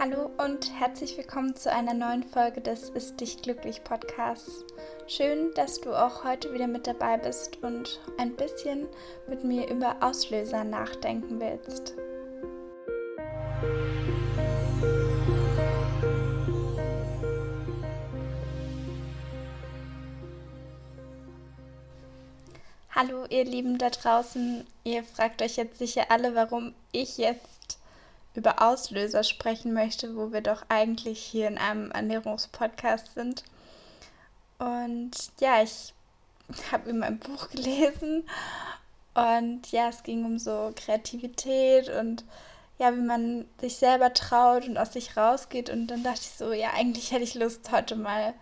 Hallo und herzlich willkommen zu einer neuen Folge des Ist dich glücklich Podcasts. Schön, dass du auch heute wieder mit dabei bist und ein bisschen mit mir über Auslöser nachdenken willst. Hallo ihr Lieben da draußen, ihr fragt euch jetzt sicher alle, warum ich jetzt über Auslöser sprechen möchte, wo wir doch eigentlich hier in einem Ernährungspodcast sind. Und ja, ich habe in meinem Buch gelesen und ja, es ging um so Kreativität und ja, wie man sich selber traut und aus sich rausgeht. Und dann dachte ich so, ja, eigentlich hätte ich Lust, heute mal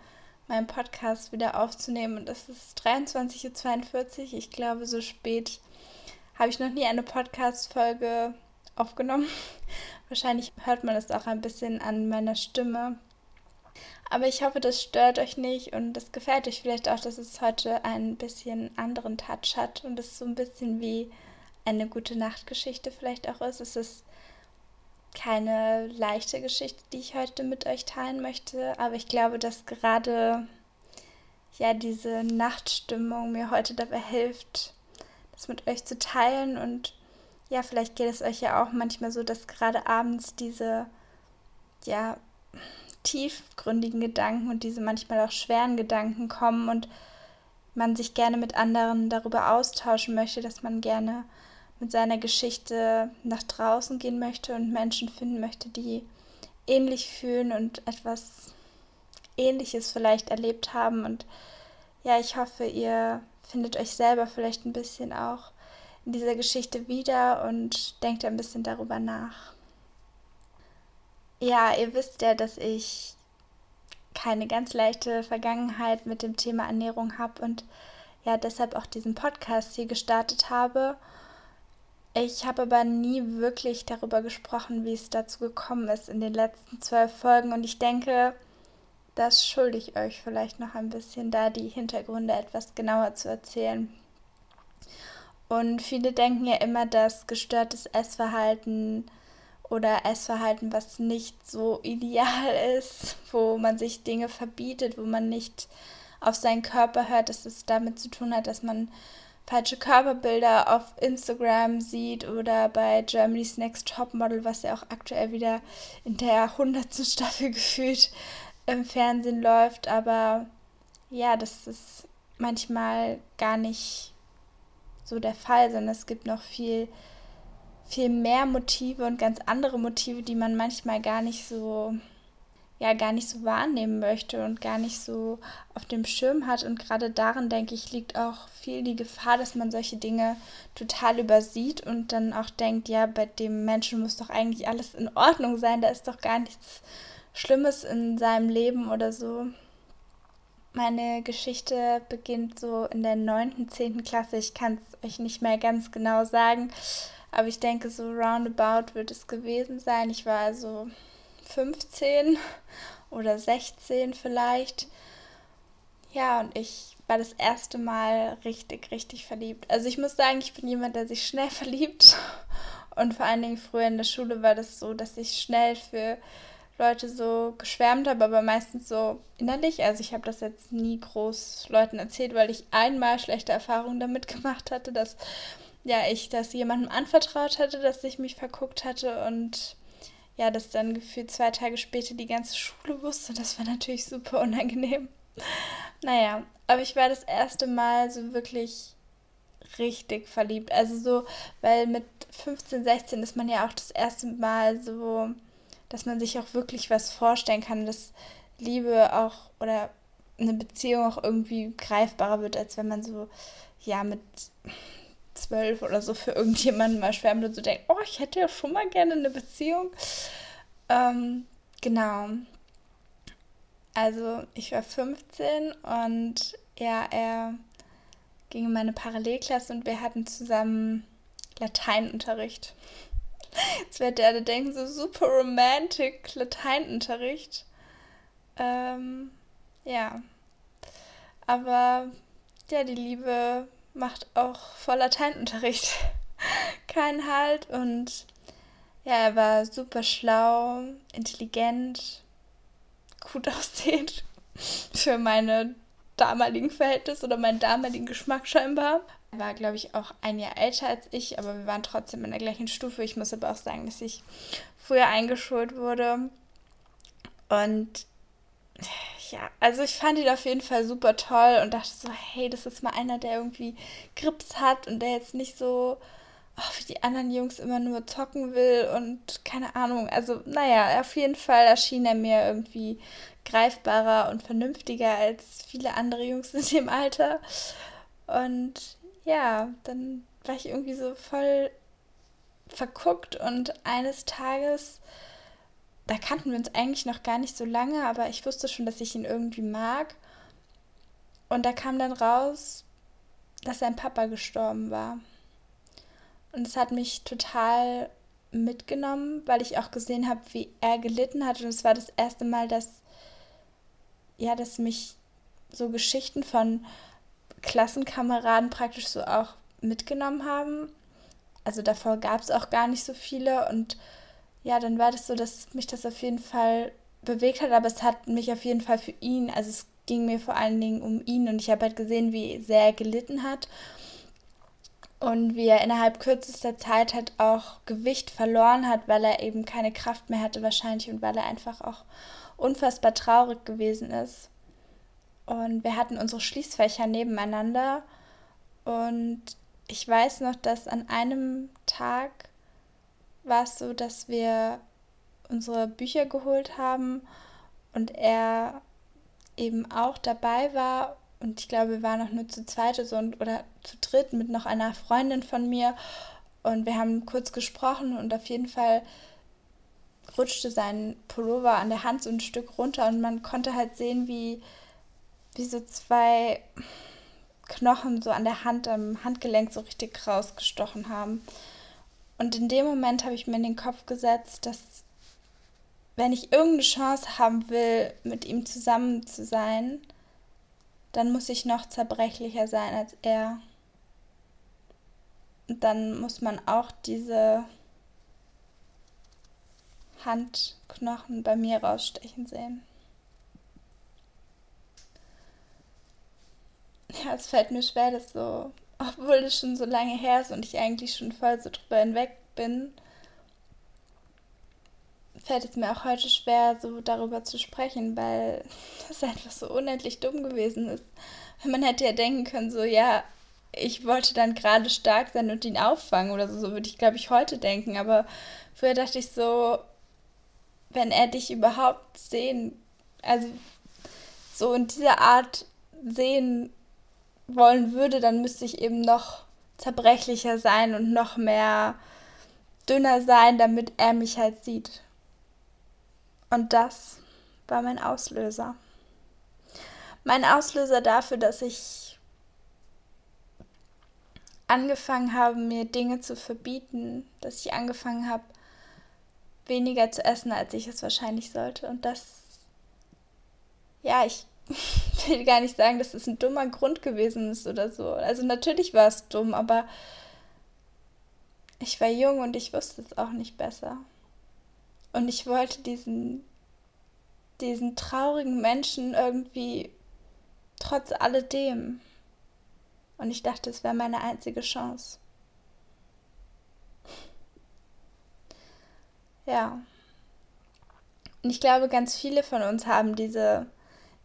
meinen Podcast wieder aufzunehmen. Und es ist 23.42 Uhr. Ich glaube, so spät habe ich noch nie eine Podcast-Folge aufgenommen. Wahrscheinlich hört man es auch ein bisschen an meiner Stimme. Aber ich hoffe, das stört euch nicht und das gefällt euch vielleicht auch, dass es heute ein bisschen anderen Touch hat und es so ein bisschen wie eine gute Nachtgeschichte vielleicht auch ist. Es ist keine leichte Geschichte, die ich heute mit euch teilen möchte, aber ich glaube, dass gerade ja diese Nachtstimmung mir heute dabei hilft, das mit euch zu teilen und ja, vielleicht geht es euch ja auch manchmal so, dass gerade abends diese ja tiefgründigen Gedanken und diese manchmal auch schweren Gedanken kommen und man sich gerne mit anderen darüber austauschen möchte, dass man gerne mit seiner Geschichte nach draußen gehen möchte und Menschen finden möchte, die ähnlich fühlen und etwas Ähnliches vielleicht erlebt haben. Und ja, ich hoffe, ihr findet euch selber vielleicht ein bisschen auch in dieser Geschichte wieder und denkt ein bisschen darüber nach. Ja, ihr wisst ja, dass ich keine ganz leichte Vergangenheit mit dem Thema Ernährung habe und ja, deshalb auch diesen Podcast hier gestartet habe ich habe aber nie wirklich darüber gesprochen, wie es dazu gekommen ist in den letzten zwölf Folgen. Und ich denke, das schulde ich euch vielleicht noch ein bisschen, da die Hintergründe etwas genauer zu erzählen. Und viele denken ja immer, dass gestörtes Essverhalten oder Essverhalten, was nicht so ideal ist, wo man sich Dinge verbietet, wo man nicht auf seinen Körper hört, dass es damit zu tun hat, dass man falsche Körperbilder auf Instagram sieht oder bei Germany's Next Topmodel, was ja auch aktuell wieder in der hundertsten Staffel gefühlt im Fernsehen läuft. Aber ja, das ist manchmal gar nicht so der Fall, sondern es gibt noch viel, viel mehr Motive und ganz andere Motive, die man manchmal gar nicht so ja gar nicht so wahrnehmen möchte und gar nicht so auf dem Schirm hat. Und gerade darin, denke ich, liegt auch viel die Gefahr, dass man solche Dinge total übersieht und dann auch denkt, ja, bei dem Menschen muss doch eigentlich alles in Ordnung sein, da ist doch gar nichts Schlimmes in seinem Leben oder so. Meine Geschichte beginnt so in der 9., 10. Klasse. Ich kann es euch nicht mehr ganz genau sagen, aber ich denke, so roundabout wird es gewesen sein. Ich war also 15 oder 16 vielleicht. Ja, und ich war das erste Mal richtig, richtig verliebt. Also ich muss sagen, ich bin jemand, der sich schnell verliebt. Und vor allen Dingen früher in der Schule war das so, dass ich schnell für Leute so geschwärmt habe, aber meistens so innerlich. Also ich habe das jetzt nie groß Leuten erzählt, weil ich einmal schlechte Erfahrungen damit gemacht hatte, dass ja ich das jemandem anvertraut hatte, dass ich mich verguckt hatte und ja, das dann gefühlt zwei Tage später die ganze Schule wusste. Das war natürlich super unangenehm. Naja, aber ich war das erste Mal so wirklich richtig verliebt. Also so, weil mit 15, 16 ist man ja auch das erste Mal so, dass man sich auch wirklich was vorstellen kann, dass Liebe auch oder eine Beziehung auch irgendwie greifbarer wird, als wenn man so, ja, mit zwölf oder so für irgendjemanden mal schwärmt und so denkt, oh, ich hätte ja schon mal gerne eine Beziehung. Ähm, genau. Also ich war 15 und ja, er ging in meine Parallelklasse und wir hatten zusammen Lateinunterricht. Jetzt wird der alle denken, so super romantic Lateinunterricht. Ähm, ja. Aber ja, die Liebe macht auch vor Lateinunterricht keinen Halt und ja, er war super schlau, intelligent, gut aussehend für meine damaligen Verhältnisse oder meinen damaligen Geschmack scheinbar. Er war, glaube ich, auch ein Jahr älter als ich, aber wir waren trotzdem in der gleichen Stufe. Ich muss aber auch sagen, dass ich früher eingeschult wurde. Und ja, also ich fand ihn auf jeden Fall super toll und dachte so, hey, das ist mal einer, der irgendwie Grips hat und der jetzt nicht so oh, wie die anderen Jungs immer nur zocken will und keine Ahnung. Also, naja, auf jeden Fall erschien er mir irgendwie greifbarer und vernünftiger als viele andere Jungs in dem Alter. Und ja, dann war ich irgendwie so voll verguckt und eines Tages, da kannten wir uns eigentlich noch gar nicht so lange, aber ich wusste schon, dass ich ihn irgendwie mag. Und da kam dann raus, dass sein Papa gestorben war. Und es hat mich total mitgenommen, weil ich auch gesehen habe, wie er gelitten hat. Und es war das erste Mal, dass, ja, dass mich so Geschichten von Klassenkameraden praktisch so auch mitgenommen haben. Also davor gab es auch gar nicht so viele. Und ja, dann war das so, dass mich das auf jeden Fall bewegt hat. Aber es hat mich auf jeden Fall für ihn, also es ging mir vor allen Dingen um ihn. Und ich habe halt gesehen, wie sehr er gelitten hat und wie er innerhalb kürzester Zeit halt auch Gewicht verloren hat, weil er eben keine Kraft mehr hatte wahrscheinlich und weil er einfach auch unfassbar traurig gewesen ist. Und wir hatten unsere Schließfächer nebeneinander. Und ich weiß noch, dass an einem Tag war es so, dass wir unsere Bücher geholt haben und er eben auch dabei war. Und ich glaube, wir waren noch nur zu zweit oder zu dritt mit noch einer Freundin von mir. Und wir haben kurz gesprochen und auf jeden Fall rutschte sein Pullover an der Hand so ein Stück runter und man konnte halt sehen, wie, wie so zwei Knochen so an der Hand, am Handgelenk so richtig rausgestochen haben. Und in dem Moment habe ich mir in den Kopf gesetzt, dass wenn ich irgendeine Chance haben will, mit ihm zusammen zu sein, dann muss ich noch zerbrechlicher sein als er. Und dann muss man auch diese Handknochen bei mir rausstechen sehen. Ja, es fällt mir schwer, das so, obwohl das schon so lange her ist und ich eigentlich schon voll so drüber hinweg bin, fällt es mir auch heute schwer, so darüber zu sprechen, weil das einfach so unendlich dumm gewesen ist. Man hätte ja denken können, so, ja, ich wollte dann gerade stark sein und ihn auffangen oder so, so würde ich, glaube ich, heute denken. Aber früher dachte ich so, wenn er dich überhaupt sehen, also so in dieser Art sehen wollen würde, dann müsste ich eben noch zerbrechlicher sein und noch mehr dünner sein, damit er mich halt sieht. Und das war mein Auslöser. Mein Auslöser dafür, dass ich angefangen habe, mir Dinge zu verbieten, dass ich angefangen habe, weniger zu essen, als ich es wahrscheinlich sollte. Und das, ja, ich will gar nicht sagen, dass es ein dummer Grund gewesen ist oder so. Also natürlich war es dumm, aber ich war jung und ich wusste es auch nicht besser. Und ich wollte diesen, diesen traurigen Menschen irgendwie trotz alledem. Und ich dachte, es wäre meine einzige Chance. Ja. Und ich glaube, ganz viele von uns haben diese,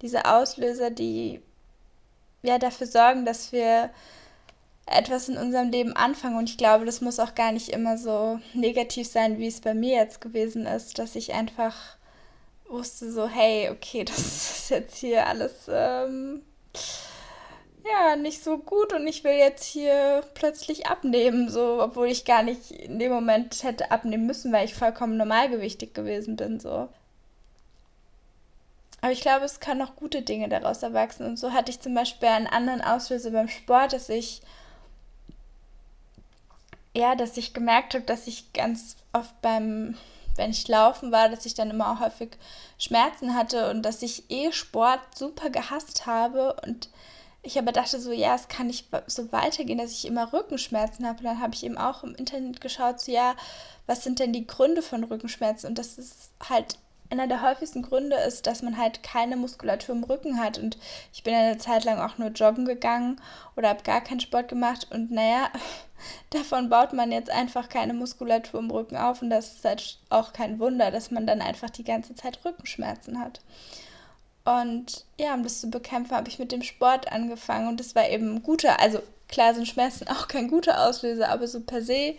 diese Auslöser, die ja dafür sorgen, dass wir etwas in unserem Leben anfangen. Und ich glaube, das muss auch gar nicht immer so negativ sein, wie es bei mir jetzt gewesen ist, dass ich einfach wusste so, hey, okay, das ist jetzt hier alles ähm, ja nicht so gut und ich will jetzt hier plötzlich abnehmen, so, obwohl ich gar nicht in dem Moment hätte abnehmen müssen, weil ich vollkommen normalgewichtig gewesen bin, so. Aber ich glaube, es kann auch gute Dinge daraus erwachsen. Und so hatte ich zum Beispiel einen anderen Auslöser beim Sport, dass ich ja, dass ich gemerkt habe, dass ich ganz oft beim, wenn ich laufen war, dass ich dann immer auch häufig Schmerzen hatte und dass ich eh Sport super gehasst habe und ich aber dachte so, ja, es kann nicht so weitergehen, dass ich immer Rückenschmerzen habe. Und dann habe ich eben auch im Internet geschaut, so ja, was sind denn die Gründe von Rückenschmerzen? Und das ist halt einer der häufigsten Gründe ist, dass man halt keine Muskulatur im Rücken hat. Und ich bin eine Zeit lang auch nur joggen gegangen oder habe gar keinen Sport gemacht. Und naja, davon baut man jetzt einfach keine Muskulatur im Rücken auf. Und das ist halt auch kein Wunder, dass man dann einfach die ganze Zeit Rückenschmerzen hat. Und ja, um das zu bekämpfen, habe ich mit dem Sport angefangen. Und das war eben guter, also klar sind Schmerzen auch kein guter Auslöser, aber so per se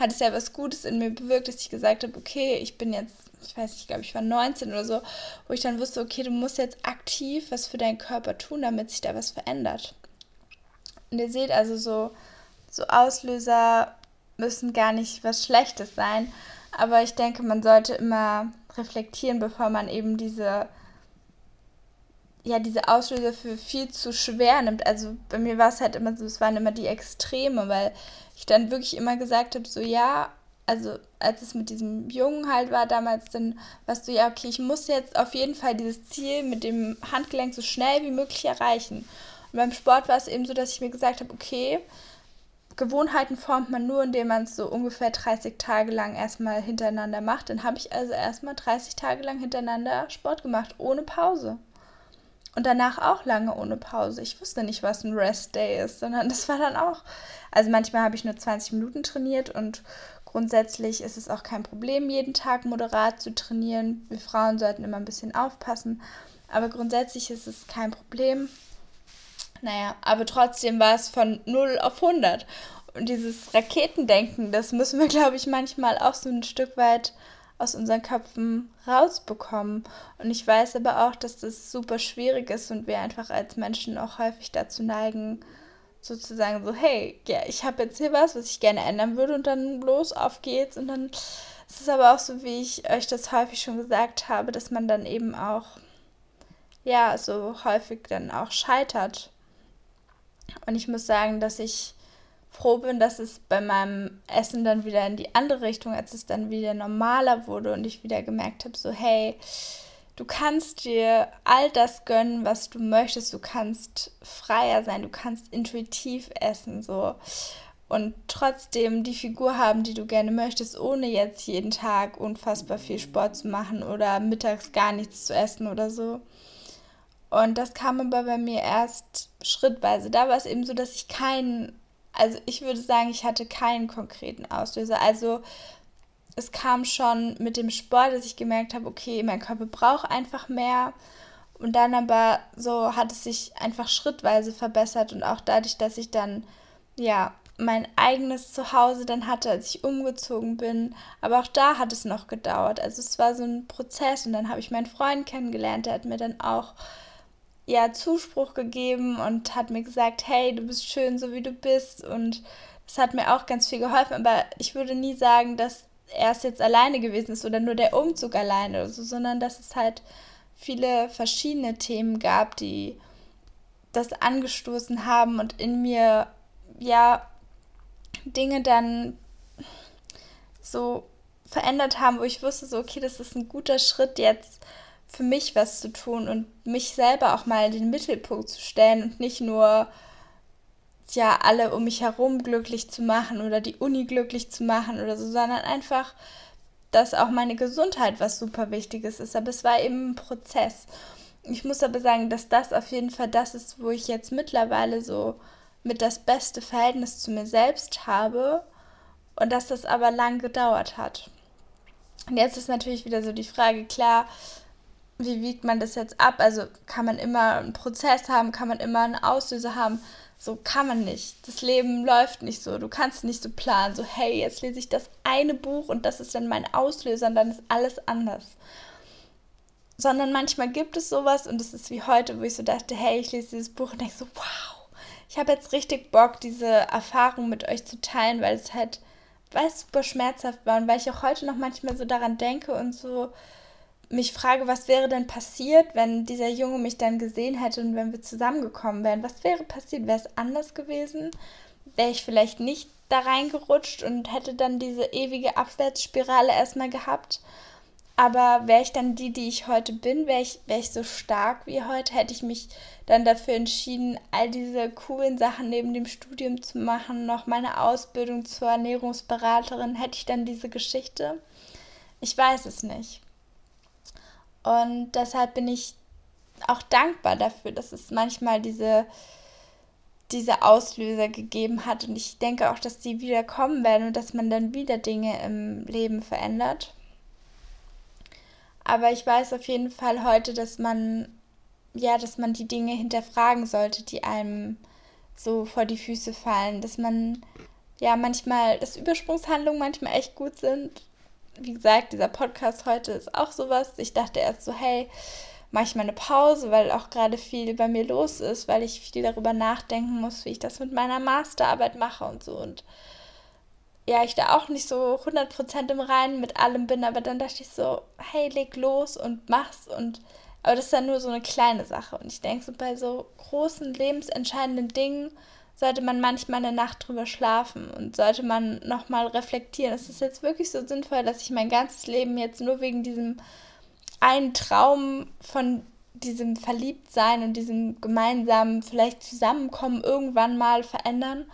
hat es ja was Gutes in mir bewirkt, dass ich gesagt habe, okay, ich bin jetzt ich weiß nicht, ich glaube, ich war 19 oder so, wo ich dann wusste, okay, du musst jetzt aktiv was für deinen Körper tun, damit sich da was verändert. Und ihr seht also so, so Auslöser müssen gar nicht was Schlechtes sein, aber ich denke, man sollte immer reflektieren, bevor man eben diese ja, diese Auslöser für viel zu schwer nimmt. Also bei mir war es halt immer so, es waren immer die Extreme, weil ich dann wirklich immer gesagt habe, so ja, also als es mit diesem Jungen halt war damals, dann warst du ja, okay, ich muss jetzt auf jeden Fall dieses Ziel mit dem Handgelenk so schnell wie möglich erreichen. Und beim Sport war es eben so, dass ich mir gesagt habe, okay, Gewohnheiten formt man nur, indem man es so ungefähr 30 Tage lang erstmal hintereinander macht. Dann habe ich also erstmal 30 Tage lang hintereinander Sport gemacht, ohne Pause. Und danach auch lange ohne Pause. Ich wusste nicht, was ein Rest Day ist, sondern das war dann auch. Also manchmal habe ich nur 20 Minuten trainiert und Grundsätzlich ist es auch kein Problem, jeden Tag moderat zu trainieren. Wir Frauen sollten immer ein bisschen aufpassen. Aber grundsätzlich ist es kein Problem. Naja, aber trotzdem war es von 0 auf 100. Und dieses Raketendenken, das müssen wir, glaube ich, manchmal auch so ein Stück weit aus unseren Köpfen rausbekommen. Und ich weiß aber auch, dass das super schwierig ist und wir einfach als Menschen auch häufig dazu neigen, sozusagen so, hey, ja, ich habe jetzt hier was, was ich gerne ändern würde und dann los, auf geht's. Und dann ist es aber auch so, wie ich euch das häufig schon gesagt habe, dass man dann eben auch, ja, so häufig dann auch scheitert. Und ich muss sagen, dass ich froh bin, dass es bei meinem Essen dann wieder in die andere Richtung, als es dann wieder normaler wurde und ich wieder gemerkt habe, so, hey, Du kannst dir all das gönnen, was du möchtest. Du kannst freier sein, du kannst intuitiv essen, so. Und trotzdem die Figur haben, die du gerne möchtest, ohne jetzt jeden Tag unfassbar viel Sport zu machen oder mittags gar nichts zu essen oder so. Und das kam aber bei mir erst schrittweise. Da war es eben so, dass ich keinen, also ich würde sagen, ich hatte keinen konkreten Auslöser. Also es kam schon mit dem Sport, dass ich gemerkt habe, okay, mein Körper braucht einfach mehr. Und dann aber so hat es sich einfach schrittweise verbessert und auch dadurch, dass ich dann ja mein eigenes Zuhause dann hatte, als ich umgezogen bin. Aber auch da hat es noch gedauert. Also es war so ein Prozess und dann habe ich meinen Freund kennengelernt, der hat mir dann auch ja Zuspruch gegeben und hat mir gesagt, hey, du bist schön, so wie du bist. Und das hat mir auch ganz viel geholfen, aber ich würde nie sagen, dass erst jetzt alleine gewesen ist oder nur der Umzug alleine oder so, sondern dass es halt viele verschiedene Themen gab, die das angestoßen haben und in mir ja Dinge dann so verändert haben, wo ich wusste, so, okay, das ist ein guter Schritt jetzt für mich was zu tun und mich selber auch mal in den Mittelpunkt zu stellen und nicht nur ja alle um mich herum glücklich zu machen oder die Uni glücklich zu machen oder so, sondern einfach, dass auch meine Gesundheit was super Wichtiges ist. Aber es war eben ein Prozess. Ich muss aber sagen, dass das auf jeden Fall das ist, wo ich jetzt mittlerweile so mit das beste Verhältnis zu mir selbst habe und dass das aber lang gedauert hat. Und jetzt ist natürlich wieder so die Frage, klar, wie wiegt man das jetzt ab? Also kann man immer einen Prozess haben, kann man immer einen Auslöser haben, so kann man nicht. Das Leben läuft nicht so. Du kannst nicht so planen, so hey, jetzt lese ich das eine Buch und das ist dann mein Auslöser und dann ist alles anders. Sondern manchmal gibt es sowas und es ist wie heute, wo ich so dachte, hey, ich lese dieses Buch und denke so, wow, ich habe jetzt richtig Bock, diese Erfahrung mit euch zu teilen, weil es halt, weil es super schmerzhaft war und weil ich auch heute noch manchmal so daran denke und so, mich frage, was wäre denn passiert, wenn dieser Junge mich dann gesehen hätte und wenn wir zusammengekommen wären? Was wäre passiert? Wäre es anders gewesen? Wäre ich vielleicht nicht da reingerutscht und hätte dann diese ewige Abwärtsspirale erstmal gehabt? Aber wäre ich dann die, die ich heute bin, wäre ich, wär ich so stark wie heute, hätte ich mich dann dafür entschieden, all diese coolen Sachen neben dem Studium zu machen, noch meine Ausbildung zur Ernährungsberaterin, hätte ich dann diese Geschichte? Ich weiß es nicht. Und deshalb bin ich auch dankbar dafür, dass es manchmal diese, diese Auslöser gegeben hat. Und ich denke auch, dass die wieder kommen werden und dass man dann wieder Dinge im Leben verändert. Aber ich weiß auf jeden Fall heute, dass man, ja, dass man die Dinge hinterfragen sollte, die einem so vor die Füße fallen. Dass man, ja, manchmal, dass Übersprungshandlungen manchmal echt gut sind. Wie gesagt, dieser Podcast heute ist auch sowas. Ich dachte erst so, hey, mache ich mal eine Pause, weil auch gerade viel bei mir los ist, weil ich viel darüber nachdenken muss, wie ich das mit meiner Masterarbeit mache und so. Und ja, ich da auch nicht so 100% im Reinen mit allem bin, aber dann dachte ich so, hey, leg los und mach's und aber das ist dann nur so eine kleine Sache und ich denke so bei so großen lebensentscheidenden Dingen sollte man manchmal eine Nacht drüber schlafen und sollte man nochmal reflektieren. Ist es jetzt wirklich so sinnvoll, dass ich mein ganzes Leben jetzt nur wegen diesem einen Traum von diesem Verliebtsein und diesem gemeinsamen vielleicht Zusammenkommen irgendwann mal verändern?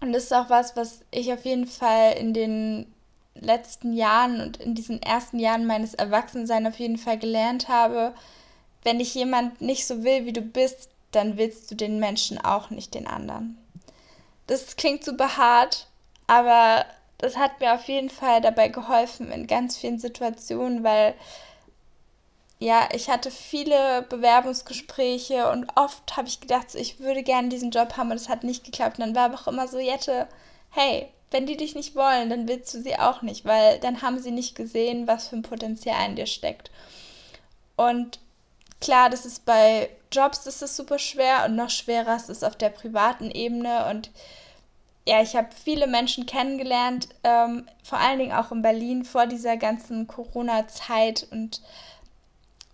Und das ist auch was, was ich auf jeden Fall in den letzten Jahren und in diesen ersten Jahren meines Erwachsenseins auf jeden Fall gelernt habe. Wenn dich jemand nicht so will, wie du bist, dann willst du den Menschen auch nicht den anderen. Das klingt super hart, aber das hat mir auf jeden Fall dabei geholfen in ganz vielen Situationen, weil ja, ich hatte viele Bewerbungsgespräche und oft habe ich gedacht, so, ich würde gerne diesen Job haben und es hat nicht geklappt. Und dann war aber auch immer so, Jette, hey, wenn die dich nicht wollen, dann willst du sie auch nicht, weil dann haben sie nicht gesehen, was für ein Potenzial in dir steckt. Und klar, das ist bei Jobs ist super schwer und noch schwerer ist es auf der privaten Ebene. Und ja, ich habe viele Menschen kennengelernt, ähm, vor allen Dingen auch in Berlin vor dieser ganzen Corona-Zeit und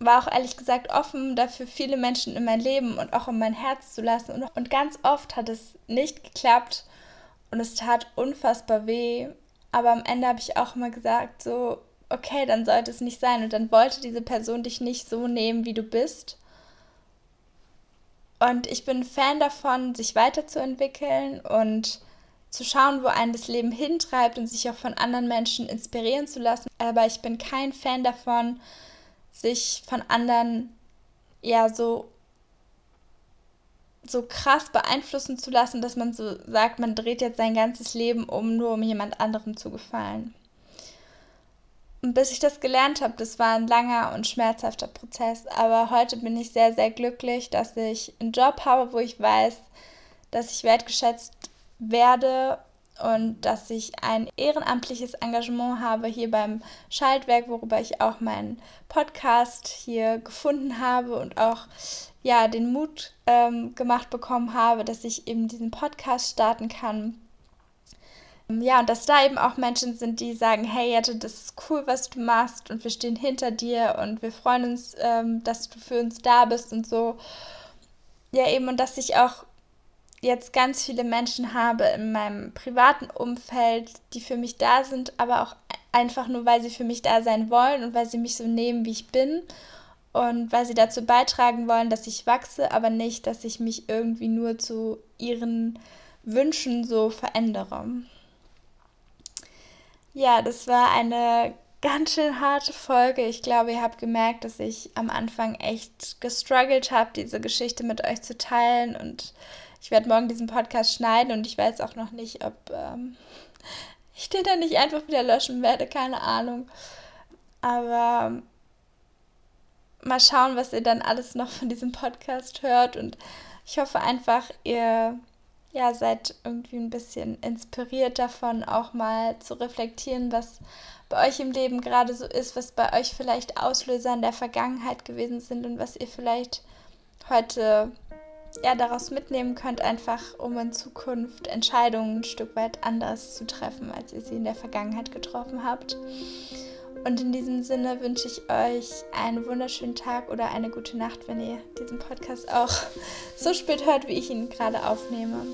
war auch ehrlich gesagt offen dafür, viele Menschen in mein Leben und auch in mein Herz zu lassen. Und, und ganz oft hat es nicht geklappt und es tat unfassbar weh. Aber am Ende habe ich auch immer gesagt, so, okay, dann sollte es nicht sein. Und dann wollte diese Person dich nicht so nehmen, wie du bist. Und ich bin Fan davon, sich weiterzuentwickeln und zu schauen, wo einen das Leben hintreibt und sich auch von anderen Menschen inspirieren zu lassen. Aber ich bin kein Fan davon, sich von anderen ja so so krass beeinflussen zu lassen, dass man so sagt, man dreht jetzt sein ganzes Leben um, nur um jemand anderem zu gefallen. Und bis ich das gelernt habe, das war ein langer und schmerzhafter Prozess. Aber heute bin ich sehr, sehr glücklich, dass ich einen Job habe, wo ich weiß, dass ich wertgeschätzt werde und dass ich ein ehrenamtliches Engagement habe hier beim Schaltwerk, worüber ich auch meinen Podcast hier gefunden habe und auch ja den Mut ähm, gemacht bekommen habe, dass ich eben diesen Podcast starten kann. Ja, und dass da eben auch Menschen sind, die sagen, hey Jette, das ist cool, was du machst und wir stehen hinter dir und wir freuen uns, ähm, dass du für uns da bist und so. Ja, eben, und dass ich auch jetzt ganz viele Menschen habe in meinem privaten Umfeld, die für mich da sind, aber auch einfach nur, weil sie für mich da sein wollen und weil sie mich so nehmen, wie ich bin und weil sie dazu beitragen wollen, dass ich wachse, aber nicht, dass ich mich irgendwie nur zu ihren Wünschen so verändere. Ja, das war eine ganz schön harte Folge. Ich glaube, ihr habt gemerkt, dass ich am Anfang echt gestruggelt habe, diese Geschichte mit euch zu teilen und ich werde morgen diesen Podcast schneiden und ich weiß auch noch nicht, ob ähm, ich den dann nicht einfach wieder löschen werde, keine Ahnung. Aber mal schauen, was ihr dann alles noch von diesem Podcast hört und ich hoffe einfach, ihr ja, seid irgendwie ein bisschen inspiriert davon, auch mal zu reflektieren, was bei euch im Leben gerade so ist, was bei euch vielleicht Auslöser in der Vergangenheit gewesen sind und was ihr vielleicht heute ja, daraus mitnehmen könnt, einfach um in Zukunft Entscheidungen ein Stück weit anders zu treffen, als ihr sie in der Vergangenheit getroffen habt. Und in diesem Sinne wünsche ich euch einen wunderschönen Tag oder eine gute Nacht, wenn ihr diesen Podcast auch so spät hört, wie ich ihn gerade aufnehme.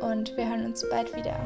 Und wir hören uns bald wieder.